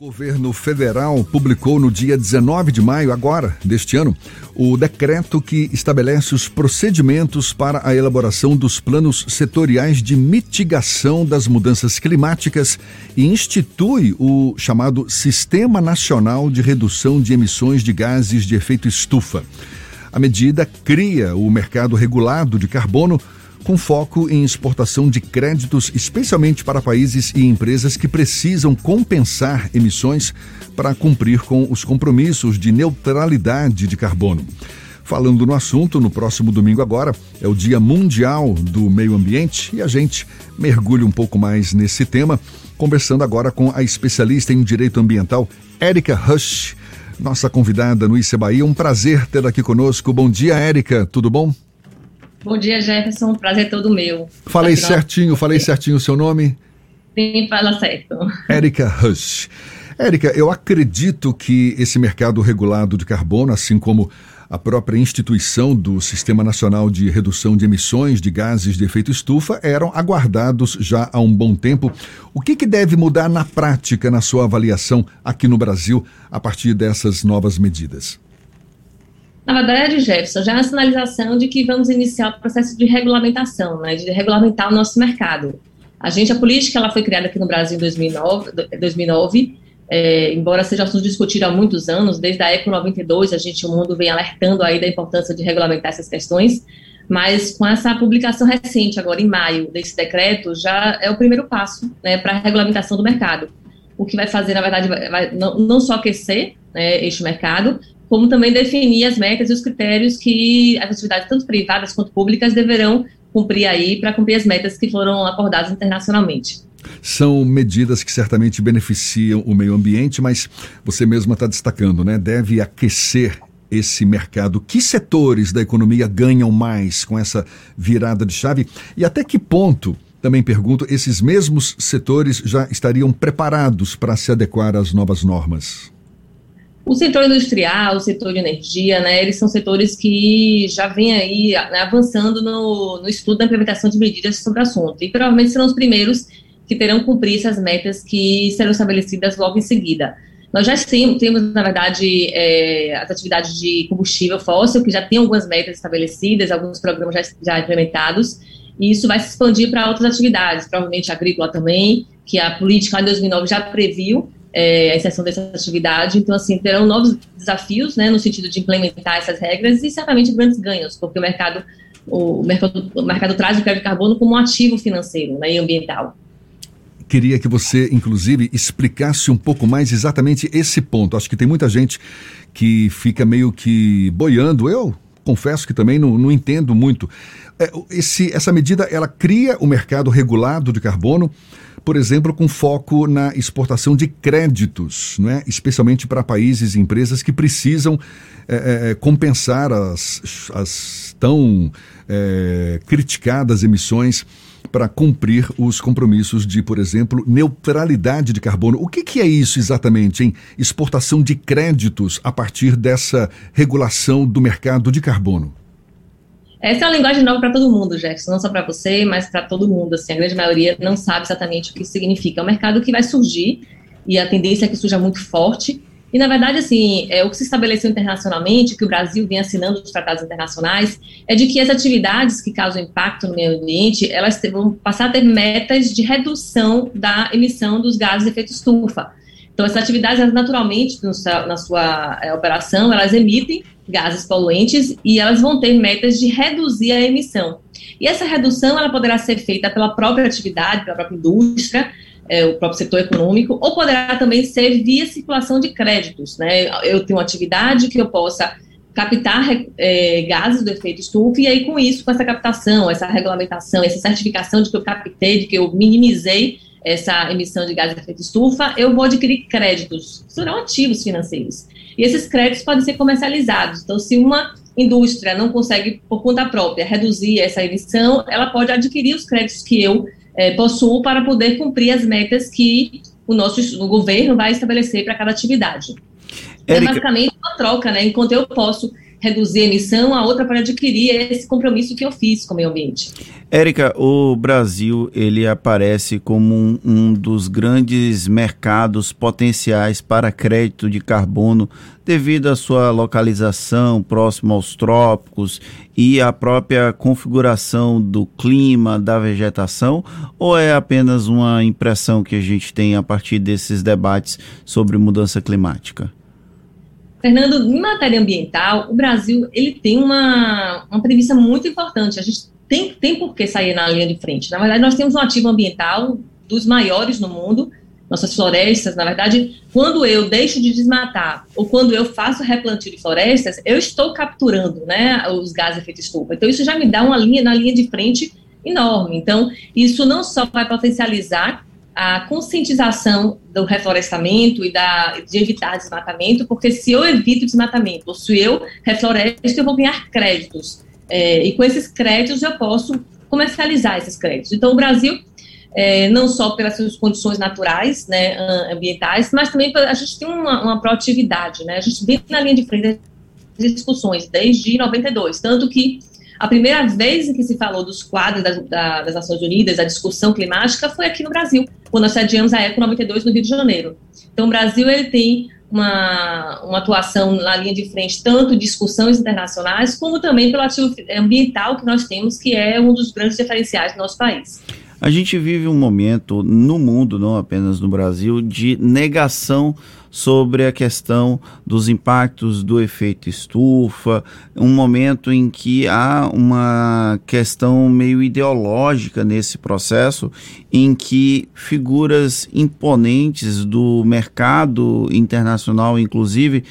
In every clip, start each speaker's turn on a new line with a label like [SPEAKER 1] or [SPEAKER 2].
[SPEAKER 1] O governo federal publicou no dia 19 de maio, agora, deste ano, o decreto que estabelece os procedimentos para a elaboração dos planos setoriais de mitigação das mudanças climáticas e institui o chamado Sistema Nacional de Redução de Emissões de Gases de Efeito Estufa. A medida cria o mercado regulado de carbono com foco em exportação de créditos, especialmente para países e empresas que precisam compensar emissões para cumprir com os compromissos de neutralidade de carbono. Falando no assunto, no próximo domingo agora é o Dia Mundial do Meio Ambiente e a gente mergulha um pouco mais nesse tema, conversando agora com a especialista em direito ambiental, Érica Rush, nossa convidada no IC Bahia. Um prazer tê-la aqui conosco. Bom dia, Érica, tudo bom?
[SPEAKER 2] Bom dia, Jefferson. Prazer todo meu.
[SPEAKER 1] Falei Afinal, certinho, falei certinho o seu nome?
[SPEAKER 2] Sim, fala certo.
[SPEAKER 1] Érica Rush. Érica, eu acredito que esse mercado regulado de carbono, assim como a própria instituição do Sistema Nacional de Redução de Emissões de Gases de Efeito Estufa, eram aguardados já há um bom tempo. O que, que deve mudar na prática, na sua avaliação, aqui no Brasil, a partir dessas novas medidas?
[SPEAKER 2] Na verdade, Jefferson, já é uma sinalização de que vamos iniciar o processo de regulamentação, né, de regulamentar o nosso mercado. A gente, a política, ela foi criada aqui no Brasil em 2009, 2009 é, embora seja assunto discutido há muitos anos, desde a Eco 92, a gente, o mundo vem alertando aí da importância de regulamentar essas questões, mas com essa publicação recente, agora em maio, desse decreto, já é o primeiro passo né, para a regulamentação do mercado. O que vai fazer, na verdade, vai, vai não, não, só aquecer né, este mercado, como também definir as metas e os critérios que as atividades, tanto privadas quanto públicas, deverão cumprir aí para cumprir as metas que foram acordadas internacionalmente.
[SPEAKER 1] São medidas que certamente beneficiam o meio ambiente, mas você mesma está destacando, né? Deve aquecer esse mercado. Que setores da economia ganham mais com essa virada de chave? E até que ponto, também pergunto, esses mesmos setores já estariam preparados para se adequar às novas normas?
[SPEAKER 2] O setor industrial, o setor de energia, né, eles são setores que já vêm aí né, avançando no, no, estudo da implementação de medidas sobre o assunto. E provavelmente serão os primeiros que terão cumprir essas metas que serão estabelecidas logo em seguida. Nós já temos, na verdade, é, as atividades de combustível fóssil, que já tem algumas metas estabelecidas, alguns programas já, já implementados, e isso vai se expandir para outras atividades, provavelmente agrícola também, que a política em 2009 já previu, é, a exceção dessa atividade. Então, assim, terão novos desafios, né, no sentido de implementar essas regras e certamente grandes ganhos, porque o mercado, o mercado, o mercado traz o crédito de carbono como um ativo financeiro né, e ambiental.
[SPEAKER 1] Queria que você, inclusive, explicasse um pouco mais exatamente esse ponto. Acho que tem muita gente que fica meio que boiando. Eu confesso que também não, não entendo muito. É, esse, essa medida, ela cria o mercado regulado de carbono, por exemplo, com foco na exportação de créditos, não é? especialmente para países e empresas que precisam é, é, compensar as, as tão é, criticadas emissões para cumprir os compromissos de, por exemplo, neutralidade de carbono. O que, que é isso exatamente, em exportação de créditos a partir dessa regulação do mercado de carbono?
[SPEAKER 2] Essa é uma linguagem nova para todo mundo, Jefferson, não só para você, mas para todo mundo. Assim, a grande maioria não sabe exatamente o que significa. É um mercado que vai surgir e a tendência é que surja muito forte. E, na verdade, assim, é, o que se estabeleceu internacionalmente, que o Brasil vem assinando os tratados internacionais, é de que as atividades que causam impacto no meio ambiente, elas vão passar a ter metas de redução da emissão dos gases de efeito estufa. Então, essas atividades, naturalmente, na sua é, operação, elas emitem gases poluentes e elas vão ter metas de reduzir a emissão. E essa redução ela poderá ser feita pela própria atividade, pela própria indústria, é, o próprio setor econômico, ou poderá também ser via circulação de créditos. Né? Eu tenho uma atividade que eu possa captar é, gases do efeito estufa, e aí com isso, com essa captação, essa regulamentação, essa certificação de que eu captei, de que eu minimizei essa emissão de gases de efeito estufa, eu vou adquirir créditos, serão ativos financeiros. E esses créditos podem ser comercializados. Então, se uma indústria não consegue, por conta própria, reduzir essa emissão, ela pode adquirir os créditos que eu é, possuo para poder cumprir as metas que o nosso o governo vai estabelecer para cada atividade. É Érica... É basicamente uma troca, né? Enquanto eu posso reduzir a emissão, a outra para adquirir esse compromisso que eu fiz com o meio ambiente.
[SPEAKER 3] Érica, o Brasil ele aparece como um, um, dos grandes mercados potenciais para crédito de carbono devido à sua localização próximo aos trópicos e à própria configuração do clima, da vegetação, ou é apenas uma impressão que a gente tem a partir desses debates sobre mudança climática?
[SPEAKER 2] Fernando, em matéria ambiental, o Brasil ele tem uma, uma premissa muito importante. A gente tem, tem por que sair na linha de frente. Na verdade, nós temos um ativo ambiental dos maiores no mundo, nossas florestas, na verdade, quando eu deixo de desmatar ou quando eu faço replantio de florestas, eu estou capturando né, os gases de efeito estufa. Então, isso já me dá uma linha na linha de frente enorme. Então, isso não só vai potencializar a conscientização do reflorestamento e da, de evitar desmatamento, porque se eu evito desmatamento, ou se eu refloresto, eu vou ganhar créditos. É, e com esses créditos eu posso comercializar esses créditos. Então, o Brasil, é, não só pelas suas condições naturais, né, ambientais, mas também a gente tem uma, uma proatividade, né, a gente vem na linha de frente das discussões desde 92, tanto que a primeira vez em que se falou dos quadros da, da, das Nações Unidas, da discussão climática, foi aqui no Brasil, quando nós sediamos a ECO 92 no Rio de Janeiro. Então, o Brasil ele tem uma, uma atuação na linha de frente, tanto de discussões internacionais, como também pelo ativo ambiental que nós temos, que é um dos grandes diferenciais do nosso país.
[SPEAKER 3] A gente vive um momento no mundo, não apenas no Brasil, de negação sobre a questão dos impactos do efeito estufa, um momento em que há uma questão meio ideológica nesse processo, em que figuras imponentes do mercado internacional, inclusive,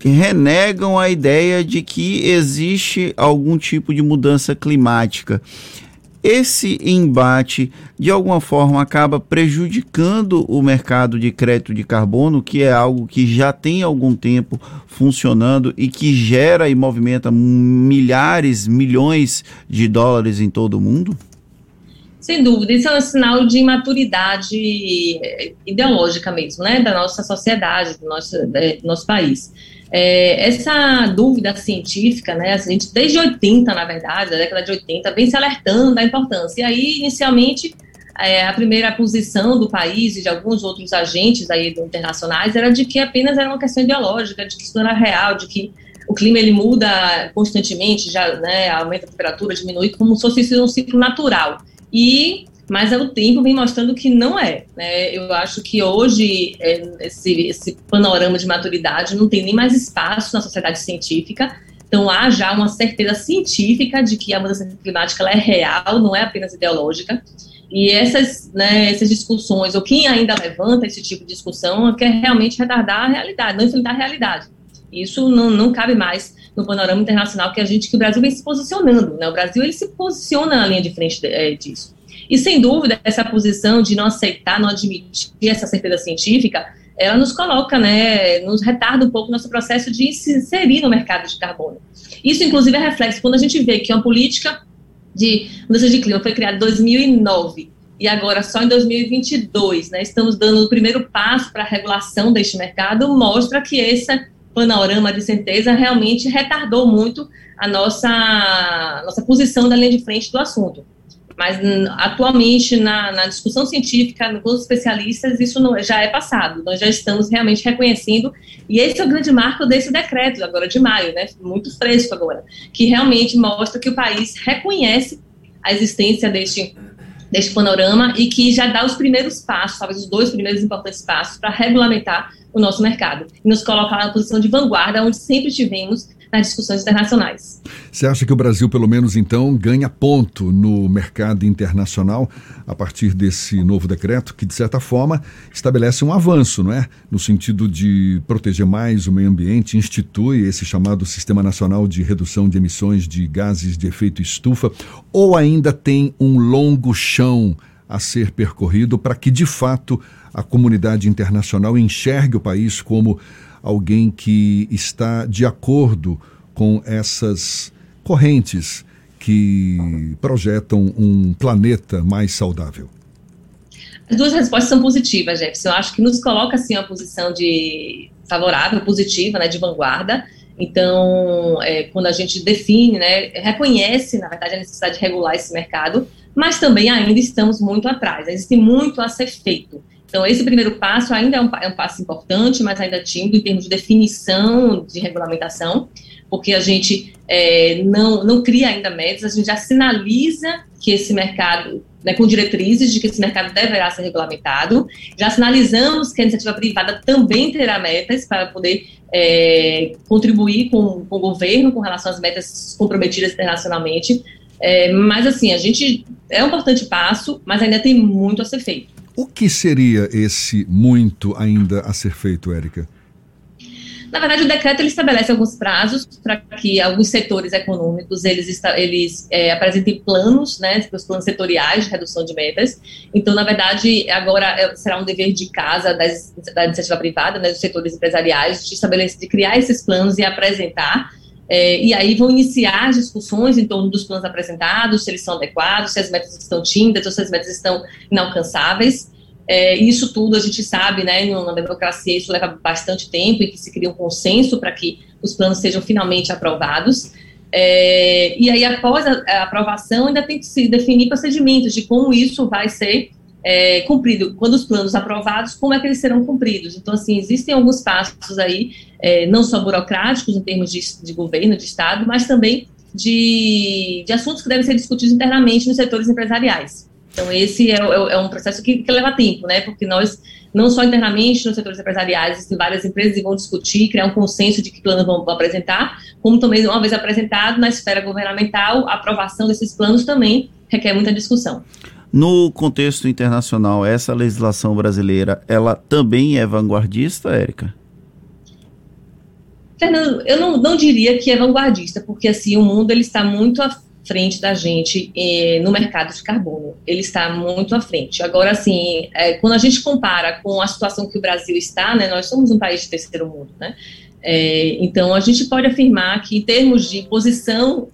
[SPEAKER 3] renegam a ideia de que existe algum tipo de mudança climática esse embate de alguma forma acaba prejudicando o mercado de crédito de carbono, que é algo que já tem algum tempo funcionando e que gera e movimenta milhares, milhões de dólares em todo o mundo?
[SPEAKER 2] Sem dúvida, isso é um sinal de maturidade ideológica mesmo, né, da nossa sociedade, do nosso, do nosso país. É, essa dúvida científica, né, a gente desde 80, na verdade, da década de 80, vem se alertando da importância. E aí, inicialmente, é, a primeira posição do país e de alguns outros agentes aí internacionais era de que apenas era uma questão ideológica, de que isso não era real, de que o clima ele muda constantemente, já né, aumenta a temperatura, diminui, como se fosse um ciclo natural. E mas o tempo vem mostrando que não é. Né? Eu acho que hoje é, esse, esse panorama de maturidade não tem nem mais espaço na sociedade científica. Então há já uma certeza científica de que a mudança climática é real, não é apenas ideológica. E essas, né, essas discussões, ou quem ainda levanta esse tipo de discussão, quer realmente retardar a realidade, não enfrentar a realidade. Isso não, não cabe mais no panorama internacional que a gente, que o Brasil vem se posicionando. Né? O Brasil ele se posiciona na linha de frente é, disso. E sem dúvida, essa posição de não aceitar, não admitir essa certeza científica, ela nos coloca, né, nos retarda um pouco nosso processo de se inserir no mercado de carbono. Isso, inclusive, é reflexo quando a gente vê que uma política de mudança de clima foi criada em 2009 e agora só em 2022, né, estamos dando o primeiro passo para a regulação deste mercado, mostra que esse panorama de certeza realmente retardou muito a nossa, nossa posição da linha de frente do assunto. Mas atualmente, na, na, discussão científica, com os especialistas, isso não, já é passado. Nós já estamos realmente reconhecendo, e esse é o grande marco desse decreto, agora de maio, né, muito fresco agora, que realmente mostra que o país reconhece a existência deste, deste panorama e que já dá os primeiros passos, talvez os dois primeiros importantes passos, para regulamentar o nosso mercado. E nos colocar na posição de vanguarda, onde sempre tivemos nas discussões internacionais.
[SPEAKER 1] Você acha que o Brasil, pelo menos então, ganha ponto no mercado internacional a partir desse novo decreto, que de certa forma estabelece um avanço, não é? No sentido de proteger mais o meio ambiente, institui esse chamado Sistema Nacional de Redução de Emissões de Gases de Efeito Estufa, ou ainda tem um longo chão a ser percorrido para que, de fato, a comunidade internacional enxergue o país como alguém que está de acordo com essas correntes que projetam um planeta mais saudável?
[SPEAKER 2] As duas respostas são positivas, Jefferson. Eu acho que nos coloca assim uma posição de favorável, positiva, né, de vanguarda. Então, é, quando a gente define, né, reconhece, na verdade, a necessidade de regular esse mercado, mas também ainda estamos muito atrás, existe muito a ser feito. Então, esse primeiro passo ainda é um, é um passo importante, mas ainda tímido em termos de definição de regulamentação, porque a gente é, não, não cria ainda metas, a gente já sinaliza que esse mercado, né, com diretrizes de que esse mercado deverá ser regulamentado, já sinalizamos que a iniciativa privada também terá metas para poder é, contribuir com, com o governo com relação às metas comprometidas internacionalmente, é, mas assim, a gente é um importante passo, mas ainda tem muito a ser feito.
[SPEAKER 1] O que seria esse muito ainda a ser feito, Érica?
[SPEAKER 2] Na verdade, o decreto ele estabelece alguns prazos para que alguns setores econômicos eles, eles é, apresentem planos, né, os planos setoriais de redução de metas. Então, na verdade, agora é, será um dever de casa das, da iniciativa privada, né, dos setores empresariais, de estabelecer, de criar esses planos e apresentar. É, e aí vão iniciar as discussões em torno dos planos apresentados, se eles são adequados, se as metas estão tímidas ou se as metas estão inalcançáveis. É, isso tudo a gente sabe, né, na democracia isso leva bastante tempo e que se cria um consenso para que os planos sejam finalmente aprovados. É, e aí, após a, a, aprovação, ainda tem que se definir procedimentos de como isso vai ser é, cumprido. Quando os planos aprovados, como é que eles serão cumpridos? Então, assim, existem alguns passos aí, é, não só burocráticos em termos de, de governo, de Estado, mas também de, de assuntos que devem ser discutidos internamente nos setores empresariais. Então, esse é, é, é um processo que, que, leva tempo, né? Porque nós, não só internamente nos setores empresariais, existem várias empresas que vão discutir, criar um consenso de que planos vão, vão apresentar, como também, uma vez apresentado na esfera governamental, a aprovação desses planos também requer muita discussão.
[SPEAKER 3] No contexto internacional, essa legislação brasileira, ela também é vanguardista, Érica?
[SPEAKER 2] Fernando, eu não, não diria que é vanguardista, porque assim, o mundo ele está muito à frente da gente eh, no mercado de carbono. Ele está muito à frente. Agora, assim, é, quando a gente compara com a situação que o Brasil está, né, nós somos um país de terceiro mundo, né? É, então, a gente pode afirmar que, em termos de posição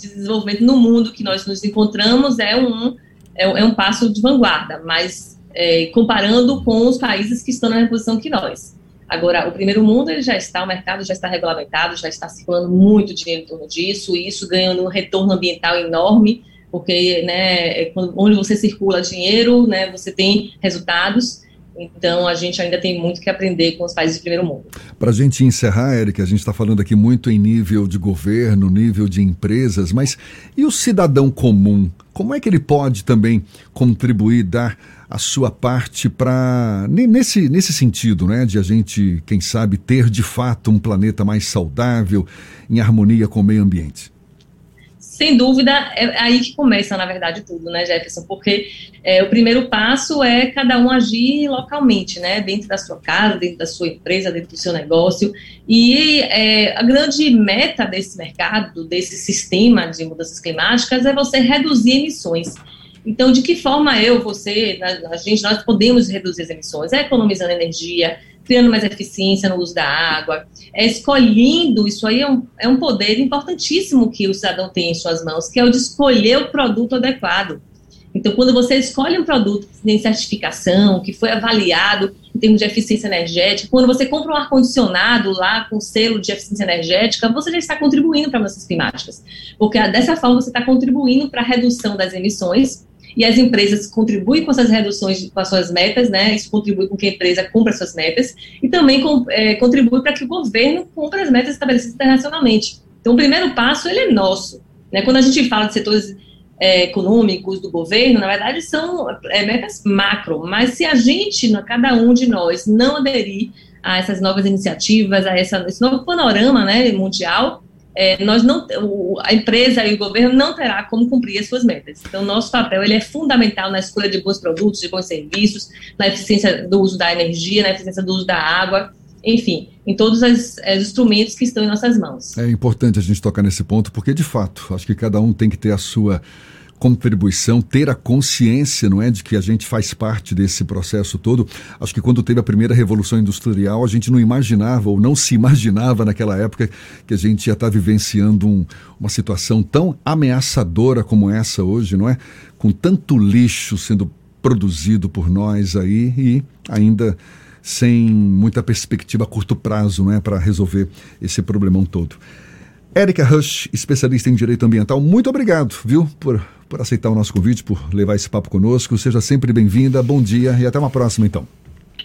[SPEAKER 2] de desenvolvimento no mundo que nós nos encontramos, é um, é, é um passo de vanguarda, mas é, comparando com os países que estão na mesma posição que nós. Agora, o primeiro mundo ele já está, o mercado já está regulamentado, já está circulando muito dinheiro em torno disso, e isso ganhando um retorno ambiental enorme, porque né, é onde você circula dinheiro, né, você tem resultados. Então, a gente ainda tem muito que aprender com os países de primeiro mundo.
[SPEAKER 1] Para a gente encerrar, Érica, a gente está falando aqui muito em nível de governo, nível de empresas, mas e o cidadão comum? Como é que ele pode também contribuir, dar a sua parte para nesse, nesse sentido, né, de a gente, quem sabe, ter de fato um planeta mais saudável, em harmonia com o meio ambiente?
[SPEAKER 2] Sem dúvida, é aí que começa, na verdade, tudo, né, Jefferson? Porque é, o primeiro passo é cada um agir localmente, né, dentro da sua casa, dentro da sua empresa, dentro do seu negócio. E é, a grande meta desse mercado, desse sistema de mudanças climáticas, é você reduzir emissões. Então, de que forma eu, você, a gente, nós podemos reduzir as emissões? É economizando energia, criando mais eficiência no uso da água, é escolhendo, isso aí é um, é um poder importantíssimo que o cidadão tem em suas mãos, que é o de escolher o produto adequado. Então, quando você escolhe um produto que tem certificação, que foi avaliado em termos de eficiência energética, quando você compra um ar-condicionado lá com selo de eficiência energética, você já está contribuindo para mudanças climáticas. Porque dessa forma você está contribuindo para a redução das emissões e as empresas contribuem com essas reduções, com as suas metas, né? Isso contribui com que a empresa cumpra as suas metas e também com, é, contribui para que o governo cumpra as metas estabelecidas internacionalmente. Então, o primeiro passo, ele é nosso. Né? Quando a gente fala de setores é, econômicos do governo, na verdade, são é, metas macro, mas se a gente, cada um de nós, não aderir a essas novas iniciativas, a essa, esse novo panorama né, mundial, é, nós não, a empresa e o governo não terá como cumprir as suas metas. Então, nosso papel ele é fundamental na escolha de bons produtos, de bons serviços, na eficiência do uso da energia, na eficiência do uso da água, enfim, em todos os, os instrumentos que estão em nossas mãos.
[SPEAKER 1] É importante a gente tocar nesse ponto, porque, de fato, acho que cada um tem que ter a sua contribuição, ter a consciência, não é, de que a gente faz parte desse processo todo. Acho que quando teve a primeira revolução industrial, a gente não imaginava ou não se imaginava naquela época que a gente ia estar vivenciando um, uma situação tão ameaçadora como essa hoje, não é? Com tanto lixo sendo produzido por nós aí e ainda sem muita perspectiva a curto prazo né, para resolver esse problemão todo. Érica Rush, especialista em direito ambiental, muito obrigado, viu, por, por aceitar o nosso convite, por levar esse papo conosco. Seja sempre bem-vinda, bom dia e até uma próxima, então.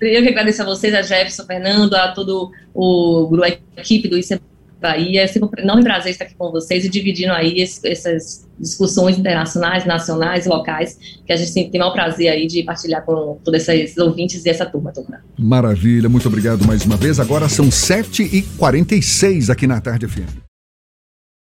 [SPEAKER 2] Eu que agradeço a vocês, a Jefferson, Fernando, a todo o a equipe do ICE Bahia. É sempre um enorme prazer estar aqui com vocês e dividindo aí essas discussões internacionais, nacionais, locais, que a gente sempre tem o maior prazer aí de partilhar com todos esses ouvintes e essa turma toda.
[SPEAKER 1] Maravilha, muito obrigado mais uma vez. Agora são 7h46 aqui na Tarde FM.